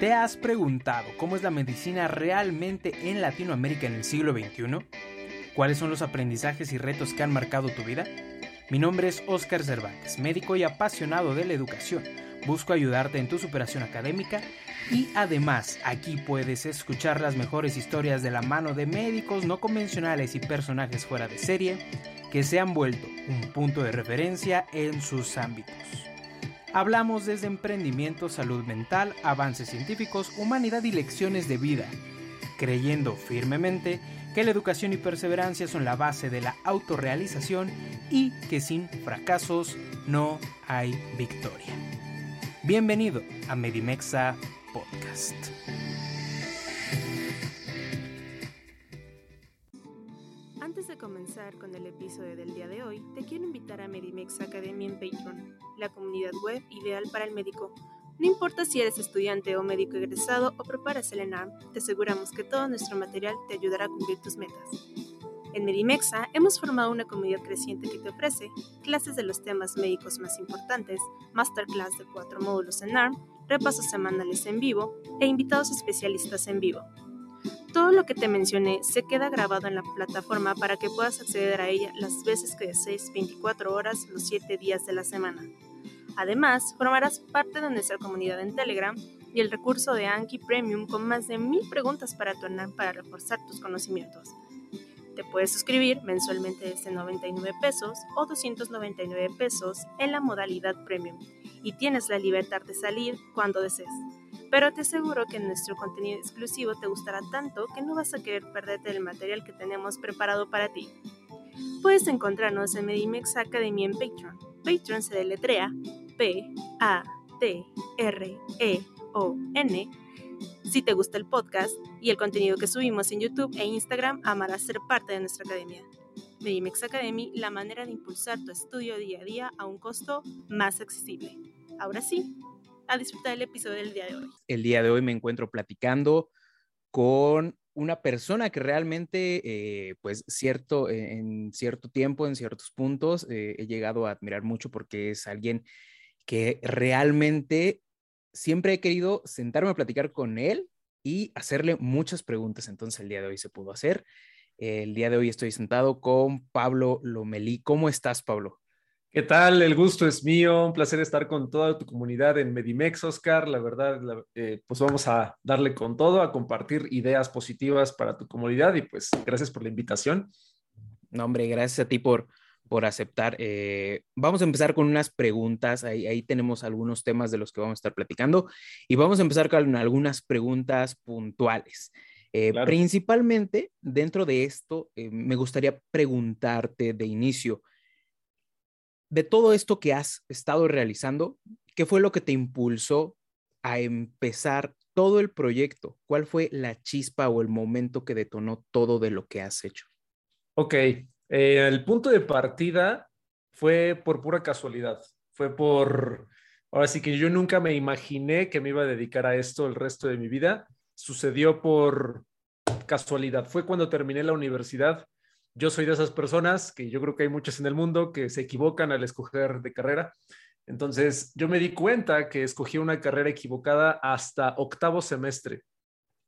¿Te has preguntado cómo es la medicina realmente en Latinoamérica en el siglo XXI? ¿Cuáles son los aprendizajes y retos que han marcado tu vida? Mi nombre es Oscar Cervantes, médico y apasionado de la educación. Busco ayudarte en tu superación académica y además aquí puedes escuchar las mejores historias de la mano de médicos no convencionales y personajes fuera de serie que se han vuelto un punto de referencia en sus ámbitos. Hablamos desde emprendimiento, salud mental, avances científicos, humanidad y lecciones de vida, creyendo firmemente que la educación y perseverancia son la base de la autorrealización y que sin fracasos no hay victoria. Bienvenido a Medimexa Podcast. Con el episodio del día de hoy, te quiero invitar a Medimexa Academy en Patreon, la comunidad web ideal para el médico no importa si eres estudiante o médico egresado o preparas el ENARM, te aseguramos que todo nuestro material te ayudará a cumplir tus metas. En Medimexa hemos formado una comunidad creciente que te ofrece clases de los temas médicos más importantes, masterclass de cuatro módulos en ARM, repasos semanales en vivo e invitados especialistas en vivo. Todo lo que te mencioné se queda grabado en la plataforma para que puedas acceder a ella las veces que desees 24 horas los 7 días de la semana. Además, formarás parte de nuestra comunidad en Telegram y el recurso de Anki Premium con más de mil preguntas para tu para reforzar tus conocimientos. Te puedes suscribir mensualmente desde 99 pesos o 299 pesos en la modalidad Premium y tienes la libertad de salir cuando desees. Pero te aseguro que nuestro contenido exclusivo te gustará tanto que no vas a querer perderte el material que tenemos preparado para ti. Puedes encontrarnos en Medimex Academy en Patreon. Patreon se deletrea P-A-T-R-E-O-N. Si te gusta el podcast y el contenido que subimos en YouTube e Instagram, amarás ser parte de nuestra academia. Medimex Academy, la manera de impulsar tu estudio día a día a un costo más accesible. Ahora sí, a disfrutar del episodio del día de hoy. El día de hoy me encuentro platicando con una persona que realmente, eh, pues, cierto, en cierto tiempo, en ciertos puntos, eh, he llegado a admirar mucho porque es alguien que realmente siempre he querido sentarme a platicar con él y hacerle muchas preguntas. Entonces el día de hoy se pudo hacer. El día de hoy estoy sentado con Pablo Lomelí. ¿Cómo estás, Pablo? ¿Qué tal? El gusto es mío. Un placer estar con toda tu comunidad en Medimex, Oscar. La verdad, eh, pues vamos a darle con todo, a compartir ideas positivas para tu comunidad y pues gracias por la invitación. No, hombre, gracias a ti por, por aceptar. Eh, vamos a empezar con unas preguntas. Ahí, ahí, tenemos algunos temas de los que vamos a estar platicando y vamos a empezar con algunas preguntas puntuales. Eh, principalmente dentro de esto, me gustaría preguntarte de inicio, de todo esto que has estado realizando, ¿qué fue lo que te impulsó a empezar todo el proyecto? ¿Cuál fue la chispa o el momento que detonó todo de lo que has hecho? Ok, eh, el punto de partida fue por pura casualidad, fue por, ahora sí que yo nunca me imaginé que me iba a dedicar a esto el resto de mi vida. sucedió por casualidad. Fue cuando terminé la universidad. Yo soy de esas personas que yo creo que hay muchas en el mundo que se equivocan al escoger de carrera. Entonces, yo me di cuenta que escogí una carrera equivocada hasta octavo semestre.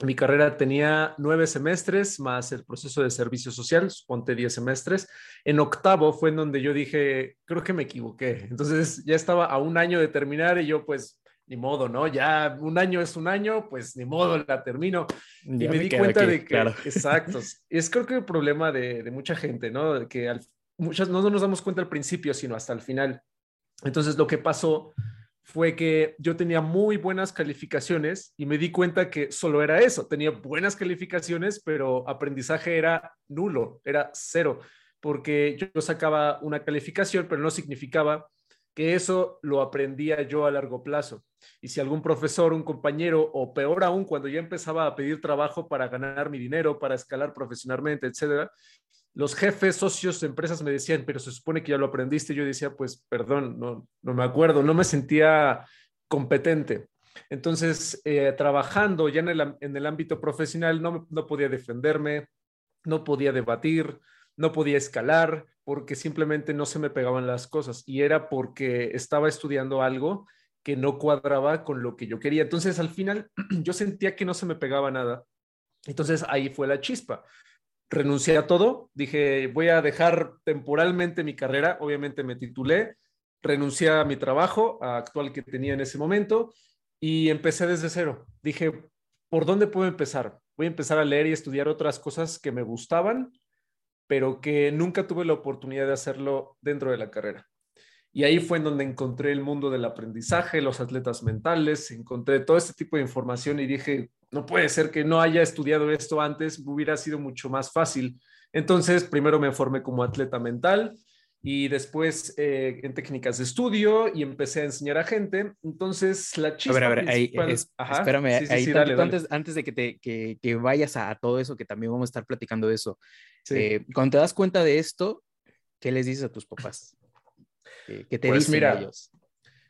Mi carrera tenía nueve semestres más el proceso de servicio social, ponte diez semestres. En octavo fue en donde yo dije, creo que me equivoqué. Entonces ya estaba a un año de terminar y yo pues, ni modo, ¿no? Ya un año es un año, pues ni modo, la termino. y me, di cuenta de que, claro. exacto, es creo que el problema de, de mucha gente, ¿no? Que al, muchas no nos damos cuenta al principio, sino hasta el final. Entonces lo que pasó fue que yo tenía muy buenas calificaciones y me di cuenta que solo era eso. Tenía buenas calificaciones, pero aprendizaje era nulo, era cero, porque yo sacaba una calificación, pero no significaba que eso lo aprendía yo a largo plazo. Y si algún profesor, un compañero, o peor aún, cuando ya empezaba a pedir trabajo para ganar mi dinero, para escalar profesionalmente, etcétera, los jefes, socios empresas me decían, pero se supone que ya lo aprendiste. Yo decía, pues perdón, no, no me acuerdo, no me sentía competente. Entonces, eh, trabajando ya en el, en el, ámbito profesional, no, no podía defenderme, no podía debatir, no podía escalar, porque simplemente no se me pegaban las cosas. Y era porque estaba estudiando algo que no cuadraba con lo que yo quería. Entonces, al final, yo sentía que no se me pegaba nada. Entonces, ahí fue la chispa renuncié a todo, dije, voy a dejar temporalmente mi carrera, obviamente me titulé, renuncié a mi trabajo actual que tenía en ese momento y empecé desde cero. Dije, ¿por dónde puedo empezar? Voy a empezar a leer y estudiar otras cosas que me gustaban, pero que nunca tuve la oportunidad de hacerlo dentro de la carrera. Y ahí fue en donde encontré el mundo del aprendizaje, los atletas mentales, encontré todo este tipo de información y dije, no puede ser que no haya estudiado esto antes, hubiera sido mucho más fácil. Entonces, primero me formé como atleta mental y después eh, en técnicas de estudio y empecé a enseñar a gente. Entonces, la chispa. A ver, a ver, ahí, espérame, ahí, Antes, antes de que, te, que, que vayas a, todo eso, que también vamos a estar platicando de eso. Eh, cuando te das cuenta de esto, ¿qué les dices a tus papás? ¿Qué te pues dicen ellos?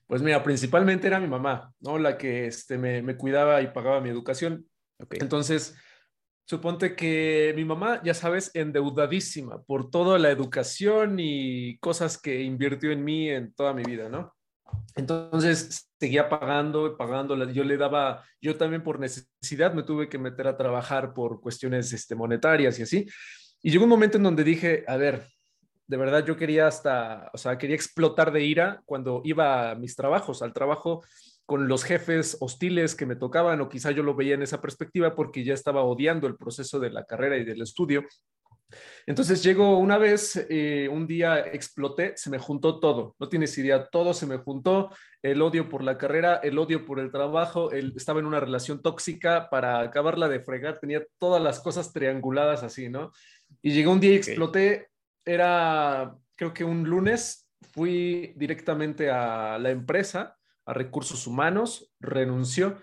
Pues mira, principalmente era mi mamá, ¿no? La que este, me, me cuidaba y pagaba mi educación. Entonces, suponte que mi mamá, ya sabes, endeudadísima por toda la educación y cosas que invirtió en mí en toda mi vida, ¿no? Entonces seguía pagando pagando. Yo le daba, yo también por necesidad me tuve que meter a trabajar por cuestiones este, monetarias y así. Y llegó un momento en donde dije, a ver, de verdad yo quería hasta, o sea, quería explotar de ira cuando iba a mis trabajos, al trabajo con los jefes hostiles que me tocaban o quizá yo lo veía en esa perspectiva porque ya estaba odiando el proceso de la carrera y del estudio. Entonces llegó una vez, eh, un día exploté, se me juntó todo, no tienes idea, todo se me juntó, el odio por la carrera, el odio por el trabajo, el, estaba en una relación tóxica para acabarla de fregar, tenía todas las cosas trianguladas así, ¿no? Y llegó un día y exploté, era, creo que un lunes, fui directamente a la empresa, a recursos humanos, renunció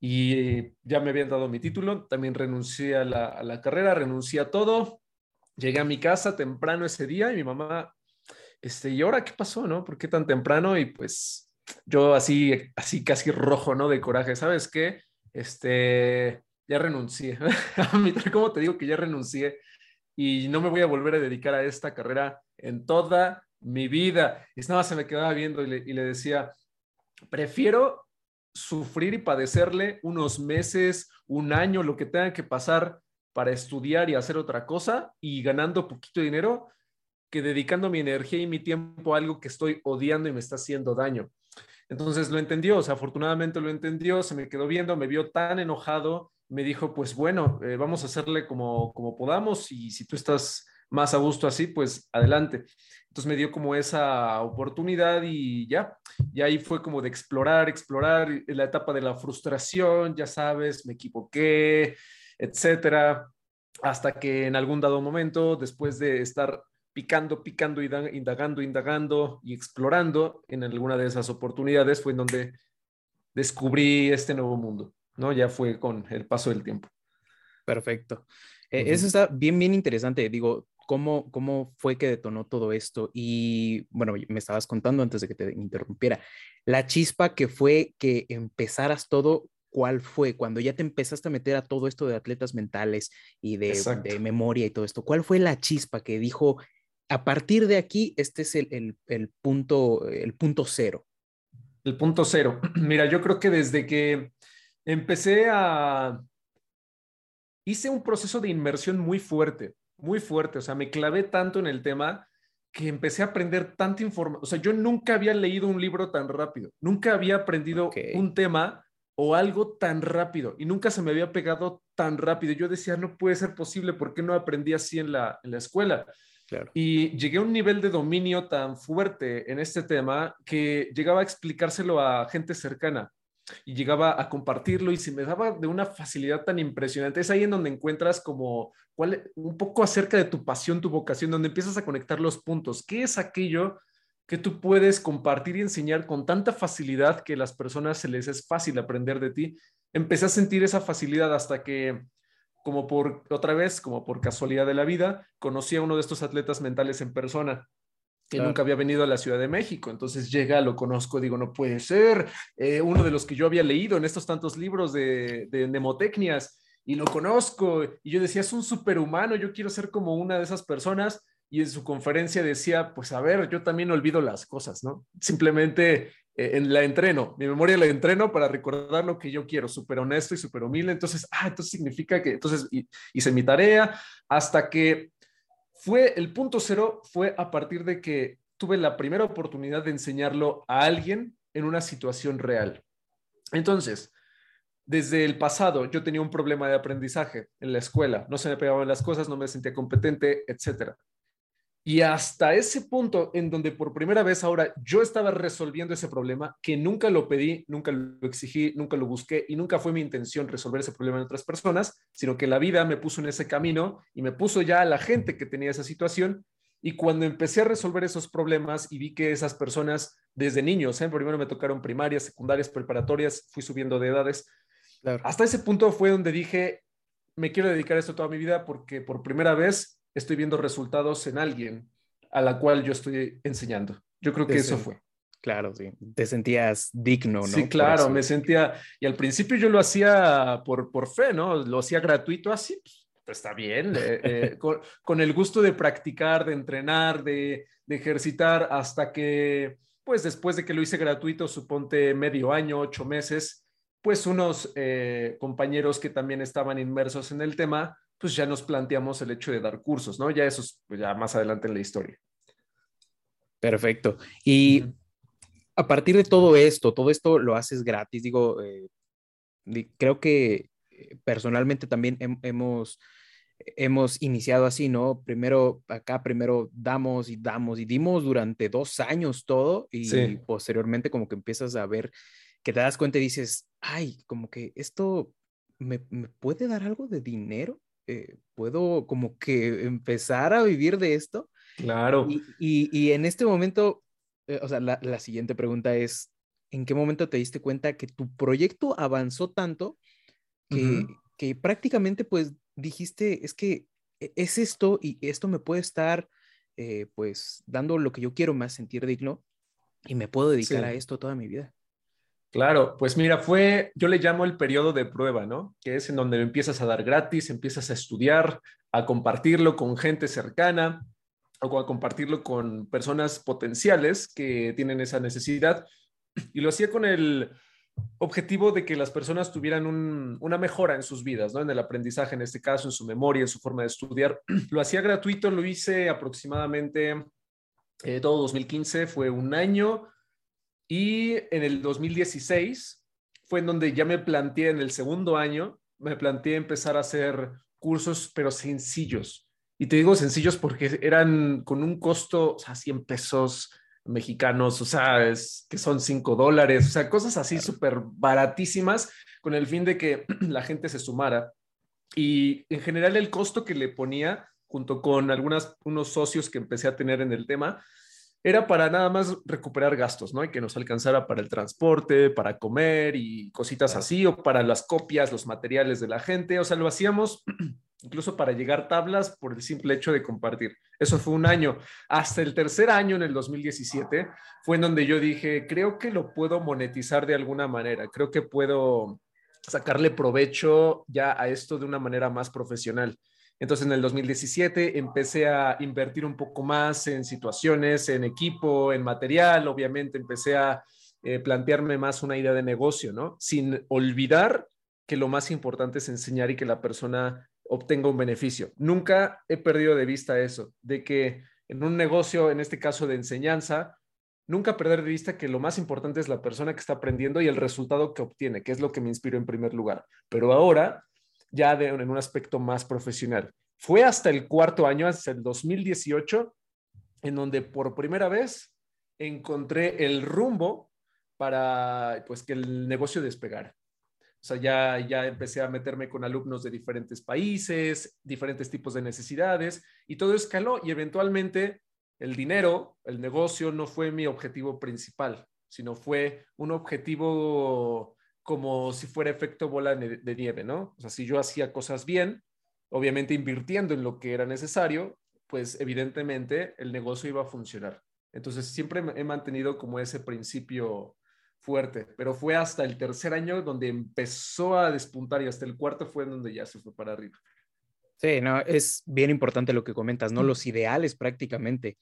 y ya me habían dado mi título, también renuncié a la, carrera, renuncié a todo, llegué a mi casa temprano ese día y mi mamá, este, ¿y ahora qué pasó, no? ¿Por qué tan temprano? Y pues yo así, así casi rojo, ¿no? De coraje, ¿sabes qué? Este, ya renuncié. ¿Cómo te digo que ya renuncié? y no me voy a volver a dedicar a esta carrera en toda mi vida. Y nada se me quedaba viendo y le, decía, prefiero sufrir y padecerle unos meses, un año, lo que tenga que pasar para estudiar y hacer otra cosa y ganando poquito dinero que dedicando mi energía y mi tiempo a algo que estoy odiando y me está haciendo daño. Entonces lo entendió, o sea, afortunadamente lo entendió, se me quedó viendo, me vio tan enojado me dijo, pues bueno, eh, vamos a hacerle como, como podamos y si tú estás más a gusto así, pues adelante. Entonces me dio como esa oportunidad y ya, y ahí fue como de explorar, explorar la etapa de la frustración, ya sabes, me equivoqué, etcétera, hasta que en algún dado momento, después de estar picando, picando, indagando, indagando y explorando en alguna de esas oportunidades, fue en donde descubrí este nuevo mundo. ¿no? Ya fue con el paso del tiempo. Perfecto. E, eso está bien, bien interesante. Digo, ¿cómo, ¿cómo fue que detonó todo esto? Y bueno, me estabas contando antes de que te interrumpiera, la chispa que fue que empezaras todo ¿cuál fue? Cuando ya te empezaste a meter a todo esto de atletas mentales y de, memoria y todo esto, ¿cuál fue la chispa que dijo, a partir de aquí, este es el, el, punto, el punto cero? El punto cero. Mira, yo creo que desde que empecé a... Hice un proceso de inmersión muy fuerte, muy fuerte. O sea, me clavé tanto en el tema que empecé a aprender tanta información. O sea, yo nunca había leído un libro tan rápido, nunca había aprendido un tema o algo tan rápido y nunca se me había pegado tan rápido. Yo decía, no puede ser posible, ¿por qué no aprendí así en la, en la escuela? Y llegué a un nivel de dominio tan fuerte en este tema que llegaba a explicárselo a gente cercana y llegaba a compartirlo y se me daba de una facilidad tan impresionante. Es ahí en donde encuentras como cuál, un poco acerca de tu pasión, tu vocación, donde empiezas a conectar los puntos. ¿Qué es aquello que tú puedes compartir y enseñar con tanta facilidad que a las personas se les es fácil aprender de ti? Empecé a sentir esa facilidad hasta que, como por otra vez, como por casualidad de la vida, conocí a uno de estos atletas mentales en persona que nunca había venido a la Ciudad de México. Entonces llega, lo conozco, digo, no puede ser, eh, uno de los que yo había leído en estos tantos libros de, de mnemotecnias y lo conozco. Y yo decía, es un superhumano, yo quiero ser como una de esas personas. Y en su conferencia decía, pues a ver, yo también olvido las cosas, ¿no? Simplemente eh, en la entreno, mi memoria la entreno para recordar lo que yo quiero, súper honesto y súper humilde. Entonces, ah, entonces significa que, entonces hice mi tarea hasta que fue el punto cero, fue a partir de que tuve la primera oportunidad de enseñarlo a alguien en una situación real. Entonces, desde el pasado yo tenía un problema de aprendizaje en la escuela, no se me pegaban las cosas, no me sentía competente, etcétera. Y hasta ese punto en donde por primera vez ahora yo estaba resolviendo ese problema, que nunca lo pedí, nunca lo exigí, nunca lo busqué y nunca fue mi intención resolver ese problema en otras personas, sino que la vida me puso en ese camino y me puso ya a la gente que tenía esa situación. Y cuando empecé a resolver esos problemas y vi que esas personas desde niños, ¿eh? primero me tocaron primarias, secundarias, preparatorias, fui subiendo de edades, hasta ese punto fue donde dije, me quiero dedicar a esto toda mi vida porque por primera vez estoy viendo resultados en alguien a la cual yo estoy enseñando. Yo creo que eso fue. Claro, sí. Te sentías digno, ¿no? Sí, claro, me sentía, y al principio yo lo hacía por, por fe, ¿no? Lo hacía gratuito así, pues, está bien, eh, eh, con, el gusto de practicar, de entrenar, de, de, ejercitar, hasta que, pues después de que lo hice gratuito, suponte medio año, ocho meses, pues unos eh, compañeros que también estaban inmersos en el tema, pues ya nos planteamos el hecho de dar cursos, ¿no? Ya eso es pues, ya más adelante en la historia. Perfecto. Y a partir de todo esto, todo esto lo haces gratis, digo, eh, creo que eh, personalmente también hemos, hemos iniciado así, ¿no? Primero acá, primero damos y damos y dimos durante dos años todo y posteriormente como que empiezas a ver que te das cuenta y dices, ay, como que esto me, me puede dar algo de dinero. Eh, puedo como que empezar a vivir de esto. Claro. Y, en este momento, eh, o sea, la, siguiente pregunta es, ¿en qué momento te diste cuenta que tu proyecto avanzó tanto que, que prácticamente pues dijiste, es que e, es esto y esto me puede estar eh, pues dando lo que yo quiero más sentir digno y me puedo dedicar a esto toda mi vida? Claro, pues mira, fue, yo le llamo el periodo de prueba, ¿no? Que es en donde empiezas a dar gratis, empiezas a estudiar, a compartirlo con gente cercana o a compartirlo con personas potenciales que tienen esa necesidad. Y lo hacía con el objetivo de que las personas tuvieran una mejora en sus vidas, ¿no? En el aprendizaje, en este caso, en su memoria, en su forma de estudiar. Lo hacía gratuito, lo hice aproximadamente eh, todo 2015, fue un año y en el 2016 fue en donde ya me planteé, en el segundo año, me planteé empezar a hacer cursos, pero sencillos. Y te digo sencillos porque eran con un costo, o sea, 100 pesos mexicanos, o sea, es, que son 5 dólares, o sea, cosas así súper baratísimas con el fin de que la gente se sumara. Y en general el costo que le ponía, junto con algunos unos socios que empecé a tener en el tema, era para nada más recuperar gastos, ¿no? Y que nos alcanzara para el transporte, para comer y cositas así, o para las copias, los materiales de la gente. O sea, lo hacíamos incluso para llegar tablas por el simple hecho de compartir. Eso fue un año. Hasta el tercer año, en el 2017, fue en donde yo dije, creo que lo puedo monetizar de alguna manera, creo que puedo sacarle provecho ya a esto de una manera más profesional. Entonces en el 2017 empecé a invertir un poco más en situaciones, en equipo, en material, obviamente empecé a eh, plantearme más una idea de negocio, ¿no? Sin olvidar que lo más importante es enseñar y que la persona obtenga un beneficio. Nunca he perdido de vista eso, de que en un negocio, en este caso de enseñanza, nunca perder de vista que lo más importante es la persona que está aprendiendo y el resultado que obtiene, que es lo que me inspiró en primer lugar. Pero ahora, ya en un aspecto más profesional. Fue hasta el cuarto año, hasta el 2018, en donde por primera vez encontré el rumbo para pues que el negocio despegara. O sea, ya, ya empecé a meterme con alumnos de diferentes países, diferentes tipos de necesidades y todo escaló y eventualmente el dinero, el negocio no fue mi objetivo principal, sino fue un objetivo como si fuera efecto bola de nieve, ¿no? O sea, si yo hacía cosas bien, obviamente invirtiendo en lo que era necesario, pues evidentemente el negocio iba a funcionar. Entonces siempre he mantenido como ese principio fuerte, pero fue hasta el tercer año donde empezó a despuntar y hasta el cuarto fue donde ya se fue para arriba. Sí, no, es bien importante lo que comentas, ¿no? Los ideales prácticamente.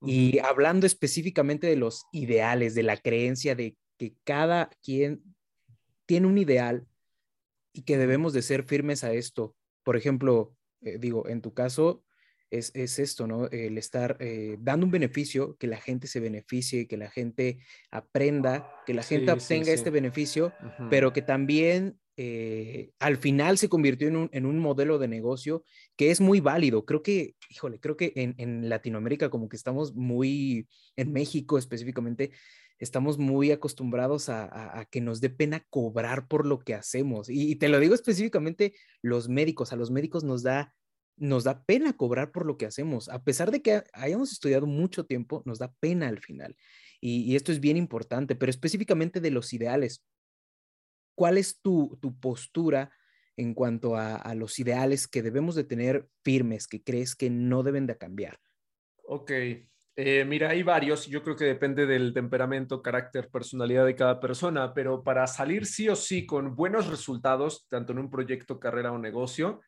Y hablando específicamente de los ideales, de la creencia de que cada quien tiene un ideal y que debemos de ser firmes a esto. Por ejemplo, eh, digo, en tu caso, es, esto, ¿no? El estar eh, dando un beneficio, que la gente se beneficie, que la gente aprenda, que la gente obtenga este beneficio, pero que también eh, al final se convirtió en un, en un, modelo de negocio que es muy válido. Creo que, híjole, creo que en, en Latinoamérica como que estamos muy, en México específicamente, estamos muy acostumbrados a, a, que nos dé pena cobrar por lo que hacemos. y, te lo digo específicamente, los médicos, a los médicos nos da nos da pena cobrar por lo que hacemos. A pesar de que hayamos estudiado mucho tiempo, nos da pena al final. Y, esto es bien importante, pero específicamente de los ideales. ¿Cuál es tu, postura en cuanto a, los ideales que debemos de tener firmes, que crees que no deben de cambiar? Ok, eh, mira, hay varios, yo creo que depende del temperamento, carácter, personalidad de cada persona, pero para salir sí o sí con buenos resultados, tanto en un proyecto, carrera o negocio,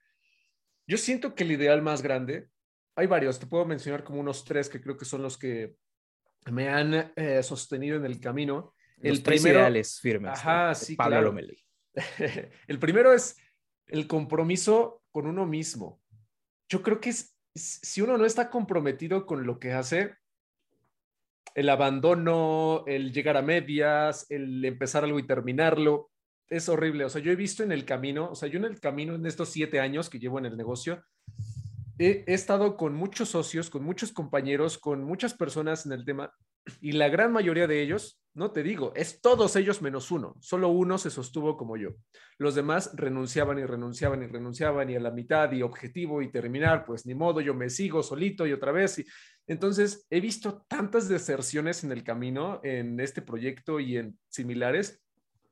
yo siento que el ideal más grande, hay varios, te puedo mencionar como unos tres que creo que son los que me han eh, sostenido en el camino. el primero, ideales firmes. Ajá, sí, claro. el primero es el compromiso con uno mismo. Yo creo que si uno no está comprometido con lo que hace, el abandono, el llegar a medias, el empezar algo y terminarlo, es horrible. O sea, yo he visto en el camino, o sea, yo en el camino, en estos siete años que llevo en el negocio, he, estado con muchos socios, con muchos compañeros, con muchas personas en el tema, y la gran mayoría de ellos, no te digo, es todos ellos menos uno. Solo uno se sostuvo como yo. Los demás renunciaban y renunciaban y renunciaban y a la mitad y objetivo y terminar, pues ni modo, yo me sigo solito y otra vez. Y, entonces, he visto tantas deserciones en el camino, en este proyecto y en similares,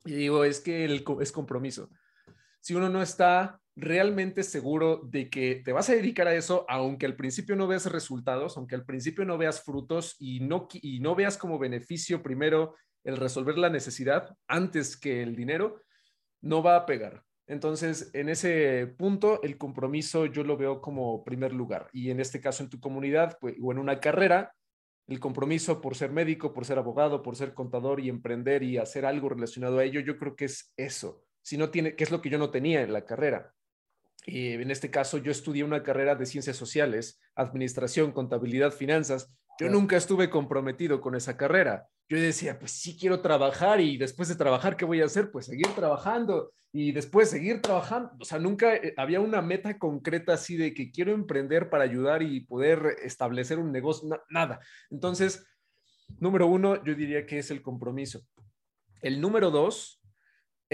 y digo, es que el, es compromiso. Si uno no está realmente seguro de que te vas a dedicar a eso, aunque al principio no veas resultados, aunque al principio no veas frutos y no, y no veas como beneficio primero el resolver la necesidad antes que el dinero, no va a pegar. Entonces, en ese punto, el compromiso yo lo veo como primer lugar. Y en este caso, en tu comunidad pues, o en una carrera, el compromiso por ser médico, por ser abogado, por ser contador y emprender y hacer algo relacionado a ello, yo creo que es eso. Si no tiene, que es lo que yo no tenía en la carrera. Y en este caso, yo estudié una carrera de ciencias sociales, administración, contabilidad, finanzas. Yo nunca estuve comprometido con esa carrera. Yo decía, pues sí quiero trabajar y después de trabajar, ¿qué voy a hacer? Pues seguir trabajando y después seguir trabajando. O sea, nunca eh, había una meta concreta así de que quiero emprender para ayudar y poder establecer un negocio, nada. Entonces, número uno, yo diría que es el compromiso. El número dos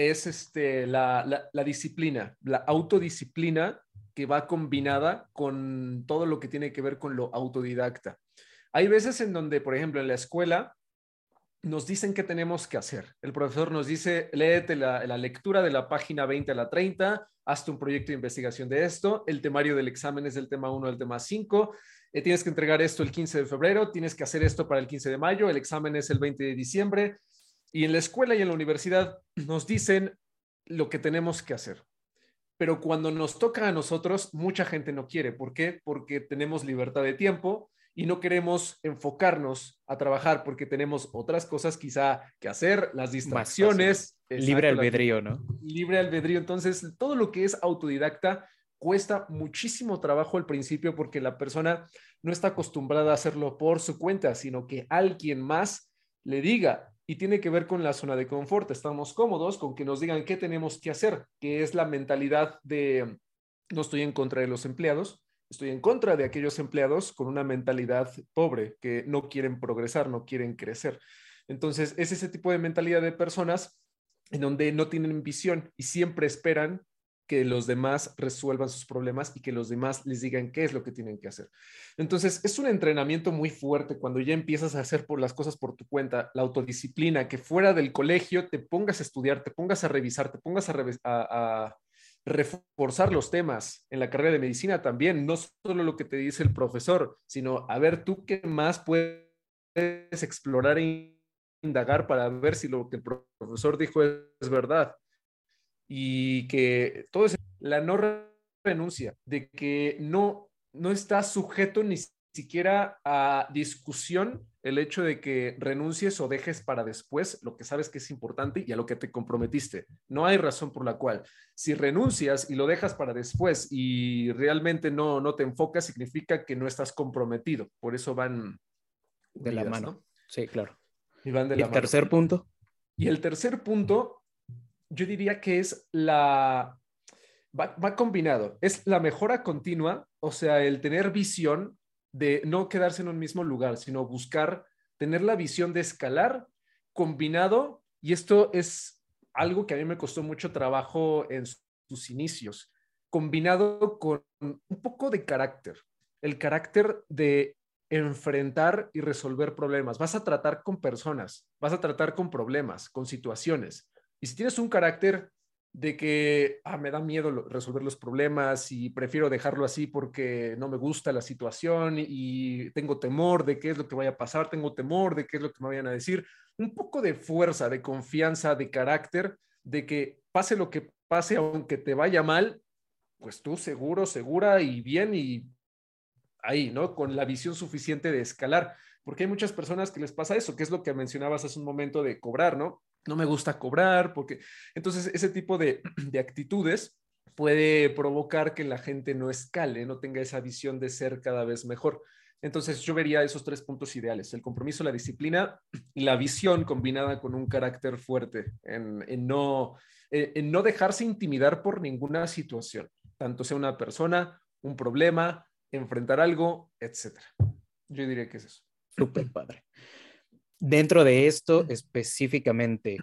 es este, la, la disciplina, la autodisciplina que va combinada con todo lo que tiene que ver con lo autodidacta. Hay veces en donde, por ejemplo, en la escuela, nos dicen qué tenemos que hacer. El profesor nos dice, léete la, lectura de la página 20 a la 30, hazte un proyecto de investigación de esto, el temario del examen es del tema 1 al tema 5, eh, tienes que entregar esto el 15 de febrero, tienes que hacer esto para el 15 de mayo, el examen es el 20 de diciembre, y en la escuela y en la universidad nos dicen lo que tenemos que hacer. Pero cuando nos toca a nosotros, mucha gente no quiere. ¿Por qué? Porque tenemos libertad de tiempo y no queremos enfocarnos a trabajar porque tenemos otras cosas quizá que hacer, las distracciones. libre albedrío, ¿no? Libre albedrío. Entonces, todo lo que es autodidacta cuesta muchísimo trabajo al principio porque la persona no está acostumbrada a hacerlo por su cuenta, sino que alguien más le diga. Y tiene que ver con la zona de confort. Estamos cómodos con que nos digan qué tenemos que hacer, que es la mentalidad de no estoy en contra de los empleados, estoy en contra de aquellos empleados con una mentalidad pobre, que no quieren progresar, no quieren crecer. Entonces, es ese tipo de mentalidad de personas en donde no tienen visión y siempre esperan que los demás resuelvan sus problemas y que los demás les digan qué es lo que tienen que hacer. Entonces, es un entrenamiento muy fuerte cuando ya empiezas a hacer por las cosas por tu cuenta, la autodisciplina, que fuera del colegio te pongas a estudiar, te pongas a revisar, te pongas a, a reforzar los temas en la carrera de medicina también, no solo lo que te dice el profesor, sino a ver tú qué más puedes explorar e indagar para ver si lo que el profesor dijo es verdad y que todo es la no renuncia, de que no, no está sujeto ni siquiera a discusión el hecho de que renuncies o dejes para después lo que sabes que es importante y a lo que te comprometiste. No hay razón por la cual, si renuncias y lo dejas para después y realmente no, no te enfocas, significa que no estás comprometido. Por eso van de la mano. Sí, claro. Y van de el tercer punto? Y el tercer punto yo diría que es la, va, combinado, es la mejora continua, o sea, el tener visión de no quedarse en un mismo lugar, sino buscar tener la visión de escalar combinado, y esto es algo que a mí me costó mucho trabajo en sus inicios, combinado con un poco de carácter, el carácter de enfrentar y resolver problemas. Vas a tratar con personas, vas a tratar con problemas, con situaciones. Y si tienes un carácter de que ah, me da miedo resolver los problemas y prefiero dejarlo así porque no me gusta la situación y tengo temor de qué es lo que vaya a pasar, tengo temor de qué es lo que me vayan a decir, un poco de fuerza, de confianza, de carácter, de que pase lo que pase, aunque te vaya mal, pues tú seguro, segura y bien y ahí, ¿no? Con la visión suficiente de escalar, porque hay muchas personas que les pasa eso, que es lo que mencionabas hace un momento de cobrar, ¿no? No me gusta cobrar, porque entonces ese tipo de, actitudes puede provocar que la gente no escale, no tenga esa visión de ser cada vez mejor. Entonces yo vería esos tres puntos ideales, el compromiso, la disciplina y la visión combinada con un carácter fuerte en, no, en no dejarse intimidar por ninguna situación, tanto sea una persona, un problema, enfrentar algo, etc. Yo diría que es eso. Súper padre. Dentro de esto específicamente,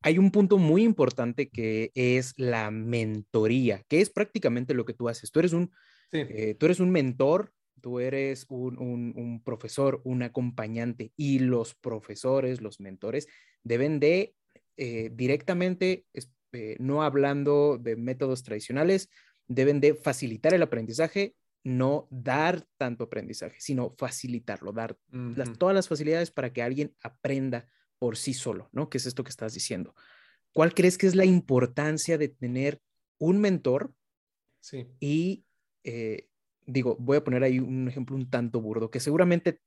hay un punto muy importante que es la mentoría, que es prácticamente lo que tú haces. Tú eres un, eh, tú eres un mentor, tú eres un, profesor, un acompañante y los profesores, los mentores, deben de eh, directamente, eh, no hablando de métodos tradicionales, deben de facilitar el aprendizaje no dar tanto aprendizaje, sino facilitarlo, dar todas las facilidades para que alguien aprenda por sí solo, ¿no? ¿Qué es esto que estás diciendo? ¿Cuál crees que es la importancia de tener un mentor? Sí. Y eh, digo, voy a poner ahí un ejemplo un tanto burdo, que seguramente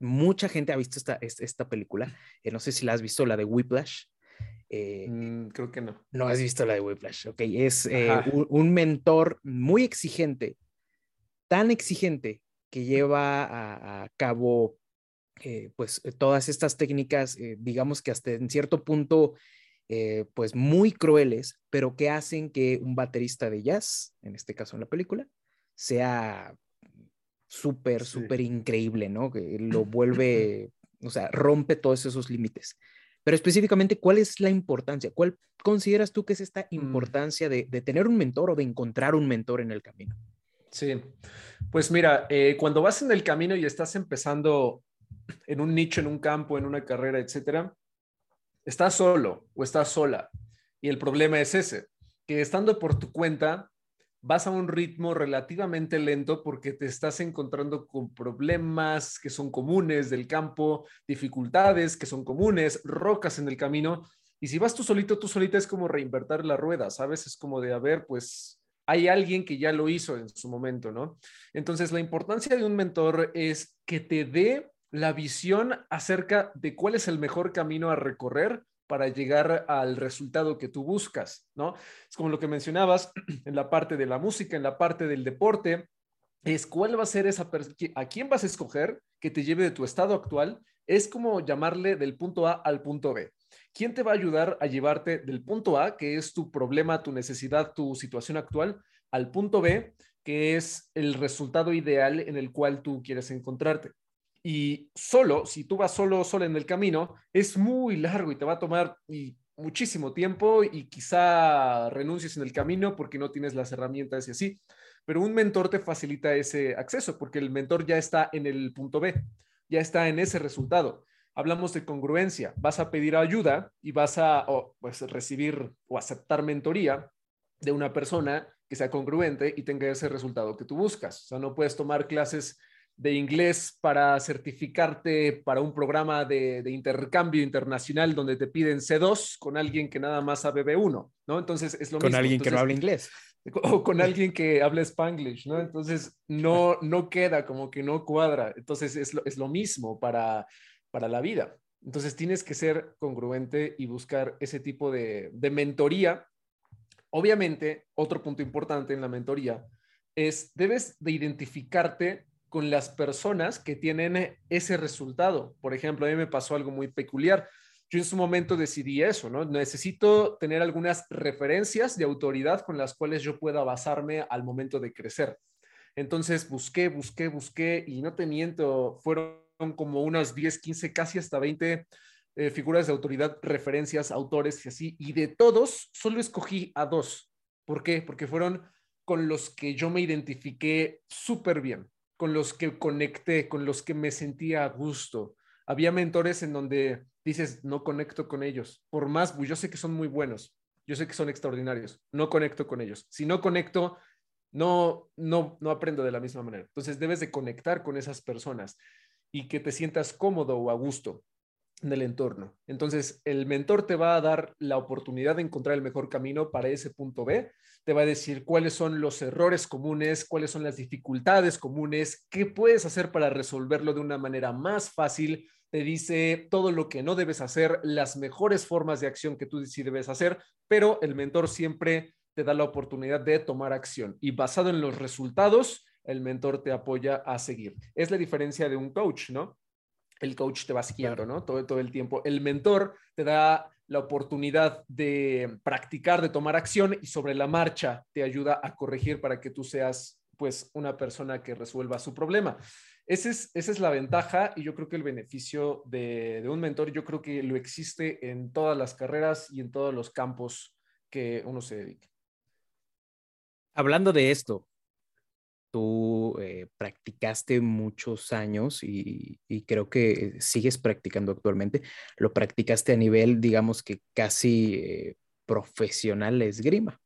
mucha gente ha visto esta, esta película. Eh, no sé si la has visto, la de Whiplash. Eh, mm, creo que no. No has visto la de Whiplash, ok. Es un, mentor muy exigente tan exigente que lleva a, cabo eh, pues eh, todas estas técnicas, eh, digamos que hasta en cierto punto, pues muy crueles, pero que hacen que un baterista de jazz, en este caso en la película, sea súper, súper increíble, ¿no? Que lo vuelve, o sea, rompe todos esos límites. Pero específicamente, ¿cuál es la importancia? ¿Cuál consideras tú que es esta mm. importancia de tener un mentor o de encontrar un mentor en el camino? Sí, pues mira, eh, cuando vas en el camino y estás empezando en un nicho, en un campo, en una carrera, etcétera, estás solo o estás sola. Y el problema es ese, que estando por tu cuenta, vas a un ritmo relativamente lento porque te estás encontrando con problemas que son comunes del campo, dificultades que son comunes, rocas en el camino, Y si vas tú solito, tú solita es como reinvertir la rueda, ¿sabes? Es como de, a ver, pues hay alguien que ya lo hizo en su momento, ¿no? Entonces, la importancia de un mentor es que te dé la visión acerca de cuál es el mejor camino a recorrer para llegar al resultado que tú buscas, ¿no? Es como lo que mencionabas en la parte de la música, en la parte del deporte, es cuál va a ser esa a quién vas a escoger que te lleve de tu estado actual, es como llamarle del punto A al punto B. ¿Quién te va a ayudar a llevarte del punto A, que es tu problema, tu necesidad, tu situación actual, al punto B, que es el resultado ideal en el cual tú quieres encontrarte? Y solo, si tú vas solo, solo en el camino, es muy largo y te va a tomar muchísimo tiempo y quizá renuncies en el camino porque no tienes las herramientas y así. Pero un mentor te facilita ese acceso porque el mentor ya está en el punto B, ya está en ese resultado. Hablamos de congruencia. Vas a pedir ayuda y vas a pues, recibir o aceptar mentoría de una persona que sea congruente y tenga ese resultado que tú buscas. O sea, no puedes tomar clases de inglés para certificarte para un programa de, intercambio internacional donde te piden C2 con alguien que nada más sabe B1, ¿no? Entonces es lo con mismo. Con alguien que no habla inglés. O con alguien que habla spanglish, ¿no? Entonces no, no queda, como que no cuadra. Entonces es lo, es lo mismo para, para la vida. Entonces tienes que ser congruente y buscar ese tipo de, mentoría. Obviamente, otro punto importante en la mentoría es, debes de identificarte con las personas que tienen ese resultado. Por ejemplo, a mí me pasó algo muy peculiar. Yo en su momento decidí eso, ¿no? Necesito tener algunas referencias de autoridad con las cuales yo pueda basarme al momento de crecer. Entonces busqué, busqué, busqué y no te miento, fueron como unas 10, 15, casi hasta 20 eh, figuras de autoridad, referencias, autores y así. Y de todos, solo escogí a dos. ¿Por qué? Porque fueron con los que yo me identifiqué súper bien con los que conecté, con los que me sentía a gusto. Había mentores en donde dices, no conecto con ellos, por más, pues, yo sé que son muy buenos, yo sé que son extraordinarios, no conecto con ellos. Si no conecto, no, no, no aprendo de la misma manera. Entonces debes de conectar con esas personas y que te sientas cómodo o a gusto en el entorno. Entonces, el mentor te va a dar la oportunidad de encontrar el mejor camino para ese punto B, te va a decir cuáles son los errores comunes, cuáles son las dificultades comunes, qué puedes hacer para resolverlo de una manera más fácil, te dice todo lo que no debes hacer, las mejores formas de acción que tú sí debes hacer, pero el mentor siempre te da la oportunidad de tomar acción. Y basado en los resultados, el mentor te apoya a seguir. Es la diferencia de un coach, ¿no? el coach te va siguiendo, ¿no? Todo, todo el tiempo. El mentor te da la oportunidad de practicar, de tomar acción y sobre la marcha te ayuda a corregir para que tú seas pues una persona que resuelva su problema. Ese es, esa es la ventaja y yo creo que el beneficio de, de un mentor, yo creo que lo existe en todas las carreras y en todos los campos que uno se dedique. Hablando de esto, tú eh, practicaste muchos años y, creo que sigues practicando actualmente. Lo practicaste a nivel, digamos que casi eh, profesional esgrima.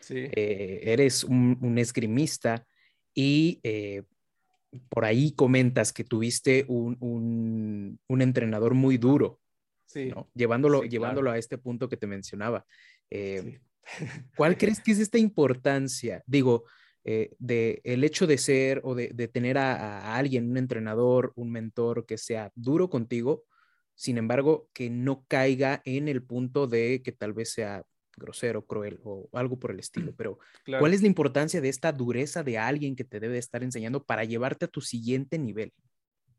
Sí. Eh, eres un, esgrimista y por ahí comentas que tuviste un, entrenador muy duro, sí. llevándolo, llevándolo a este punto que te mencionaba. ¿Cuál crees que es esta importancia? Digo, eh, de el hecho de ser o de, tener a, alguien, un entrenador, un mentor que sea duro contigo, sin embargo, que no caiga en el punto de que tal vez sea grosero, cruel o algo por el estilo. Pero, ¿cuál es la importancia de esta dureza de alguien que te debe estar enseñando para llevarte a tu siguiente nivel?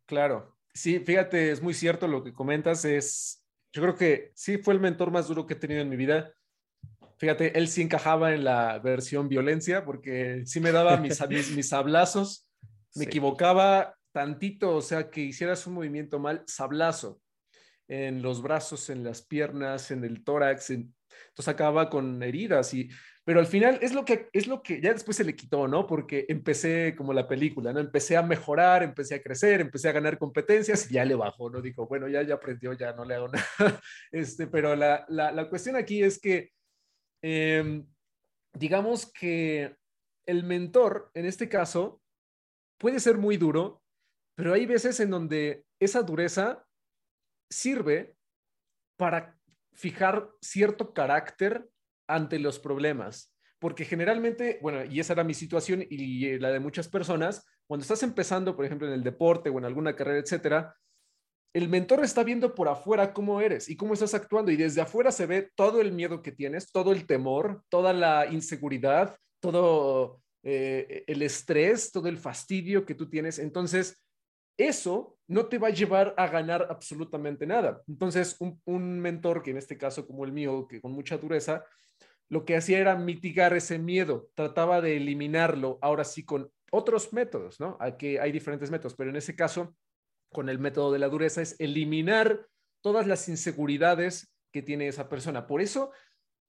Claro, sí, fíjate, es muy cierto lo que comentas, es, yo creo que sí fue el mentor más duro que he tenido en mi vida Fíjate, él sí encajaba en la versión violencia porque sí me daba mis, mis, mis sablazos, me equivocaba tantito, o sea, que hicieras un movimiento mal, sablazo en los brazos, en las piernas, en el tórax, entonces acababa con heridas y pero al final es lo que es lo que ya después se le quitó, ¿no? Porque empecé como la película, ¿no? Empecé a mejorar, empecé a crecer, empecé a ganar competencias y ya le bajó, ¿no? Dijo, bueno, ya ya aprendió, ya no le hago nada. Este, pero la, la, la cuestión aquí es que Em, digamos que el mentor, en este caso, puede ser muy duro, pero hay veces en donde esa dureza sirve para fijar cierto carácter ante los problemas. Porque generalmente, bueno, y esa era mi situación y la de muchas personas, cuando estás empezando, por ejemplo, en el deporte o en alguna carrera, etcétera, el mentor está viendo por afuera cómo eres y cómo estás actuando y desde afuera se ve todo el miedo que tienes, todo el temor, toda la inseguridad, todo eh, el estrés, todo el fastidio que tú tienes. Entonces, eso no te va a llevar a ganar absolutamente nada. Entonces, un, un, mentor, que en este caso como el mío, que con mucha dureza, lo que hacía era mitigar ese miedo, trataba de eliminarlo, ahora sí con otros métodos, ¿no? Aquí hay diferentes métodos, pero en ese caso, con el método de la dureza, es eliminar todas las inseguridades que tiene esa persona. Por eso,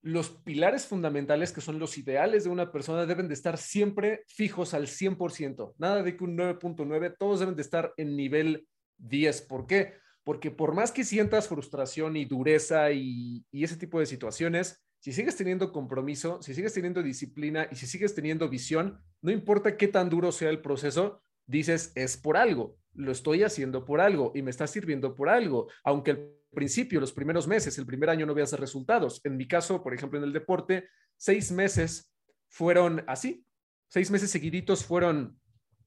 los pilares fundamentales, que son los ideales de una persona, deben de estar siempre fijos al 100%. Nada de que un 9.9, todos deben de estar en nivel 10. ¿Por qué? Porque por más que sientas frustración y dureza y, y ese tipo de situaciones, si sigues teniendo compromiso, si sigues teniendo disciplina y si sigues teniendo visión, no importa qué tan duro sea el proceso, dices, es por algo, lo estoy haciendo por algo y me está sirviendo por algo, aunque al principio, los primeros meses, el primer año no veas resultados. En mi caso, por ejemplo, en el deporte, seis meses fueron así, seis meses seguiditos fueron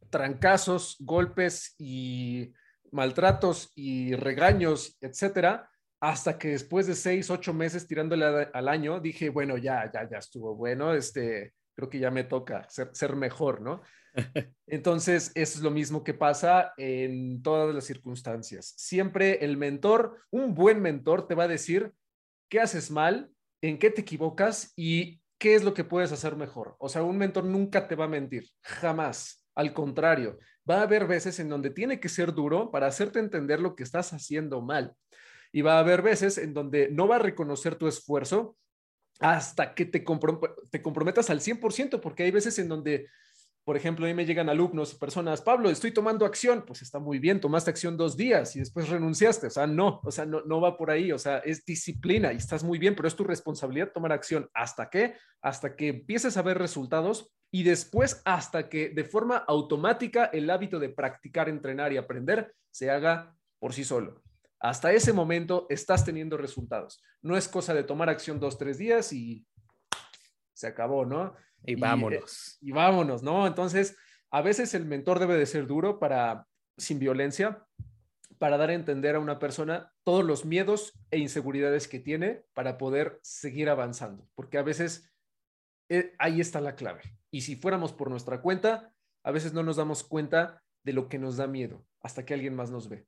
trancazos, golpes y maltratos y regaños, etcétera, hasta que después de seis, ocho meses tirándole al año, dije, bueno, ya, ya, ya estuvo bueno, este, creo que ya me toca ser, ser mejor, ¿no? Entonces, eso es lo mismo que pasa en todas las circunstancias. Siempre el mentor, un buen mentor te va a decir qué haces mal, en qué te equivocas y qué es lo que puedes hacer mejor. O sea, un mentor nunca te va a mentir, jamás. Al contrario, va a haber veces en donde tiene que ser duro para hacerte entender lo que estás haciendo mal. Y va a haber veces en donde no va a reconocer tu esfuerzo hasta que te, te comprometas al 100%, porque hay veces en donde, por ejemplo, a mí me llegan alumnos, personas, Pablo, estoy tomando acción, pues está muy bien, tomaste acción dos días y después renunciaste, o sea, no, o sea, no, no va por ahí, o sea, es disciplina y estás muy bien, pero es tu responsabilidad tomar acción. ¿Hasta qué? Hasta que empieces a ver resultados y después hasta que de forma automática el hábito de practicar, entrenar y aprender se haga por sí solo hasta ese momento estás teniendo resultados. No es cosa de tomar acción dos, tres días y se acabó, ¿no? Y vámonos. Y, vámonos, ¿no? Entonces, a veces el mentor debe de ser duro para, sin violencia, para dar a entender a una persona todos los miedos e inseguridades que tiene para poder seguir avanzando, porque a veces eh, ahí está la clave. Y si fuéramos por nuestra cuenta, a veces no nos damos cuenta de lo que nos da miedo hasta que alguien más nos ve.